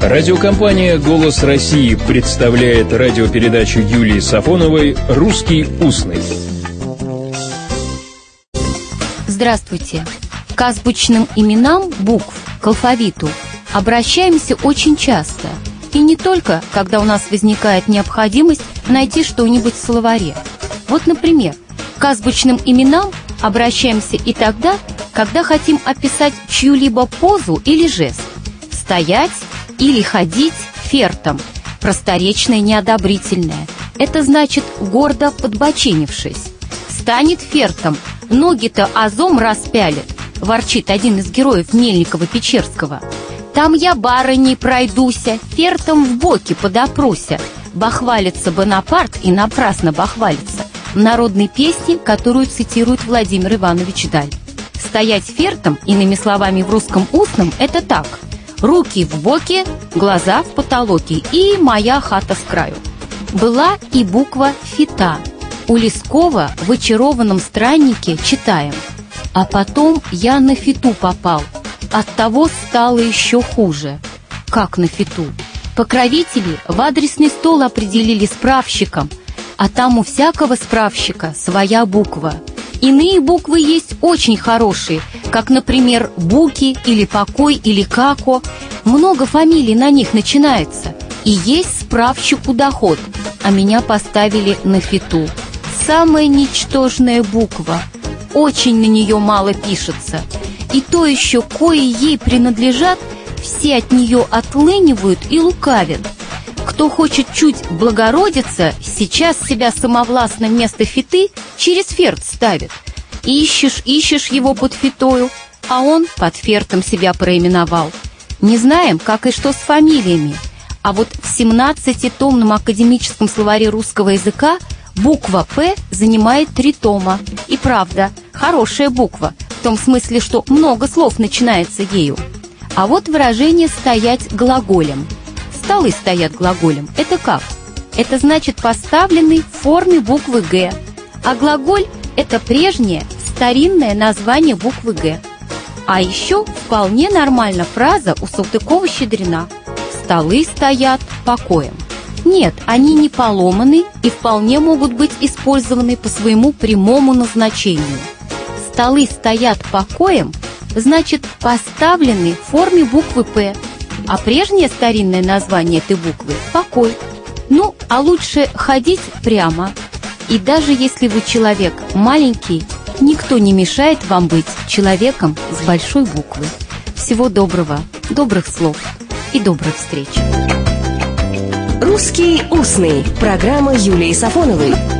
Радиокомпания «Голос России» представляет радиопередачу Юлии Сафоновой «Русский устный». Здравствуйте. К азбучным именам букв, к алфавиту, обращаемся очень часто. И не только, когда у нас возникает необходимость найти что-нибудь в словаре. Вот, например, к азбучным именам обращаемся и тогда, когда хотим описать чью-либо позу или жест. Стоять или ходить фертом, просторечное неодобрительное. Это значит гордо подбоченившись. Станет фертом, ноги-то азом распялит, ворчит один из героев Мельникова-Печерского. Там я барыней пройдуся, фертом в боки подопруся. Бахвалится Бонапарт и напрасно бахвалится. В народной песне, которую цитирует Владимир Иванович Даль. Стоять фертом, иными словами в русском устном, это так. Руки в боки, глаза в потолоке и моя хата с краю. Была и буква «фита». У Лескова в «Очарованном страннике» читаем «А потом я на фиту попал, от того стало еще хуже». Как на фиту? Покровители в адресный стол определили справщиком, а там у всякого справщика своя буква. Иные буквы есть очень хорошие, как, например, Буки или Покой или Како. Много фамилий на них начинается. И есть справщику доход, а меня поставили на фиту. Самая ничтожная буква. Очень на нее мало пишется. И то еще, кои ей принадлежат, все от нее отлынивают и лукавят. Кто хочет чуть благородиться, сейчас себя самовластно вместо фиты через ферт ставит. Ищешь, ищешь его под фитою, а он под фертом себя проименовал. Не знаем, как и что с фамилиями. А вот в 17-томном академическом словаре русского языка буква «П» занимает три тома. И правда, хорошая буква, в том смысле, что много слов начинается ею. А вот выражение «стоять глаголем». Столы стоят глаголем. Это как? Это значит поставленный в форме буквы «Г». А глаголь – это прежнее, старинное название буквы «Г». А еще вполне нормальна фраза у Салтыкова-Щедрина «Столы стоят покоем». Нет, они не поломаны и вполне могут быть использованы по своему прямому назначению. Столы стоят покоем значит поставлены в форме буквы «П», а прежнее старинное название этой буквы – «покой». Ну, а лучше ходить прямо. И даже если вы человек маленький, никто не мешает вам быть человеком с большой буквы. Всего доброго, добрых слов и добрых встреч. «Русский устный» – программа Юлии Сафоновой –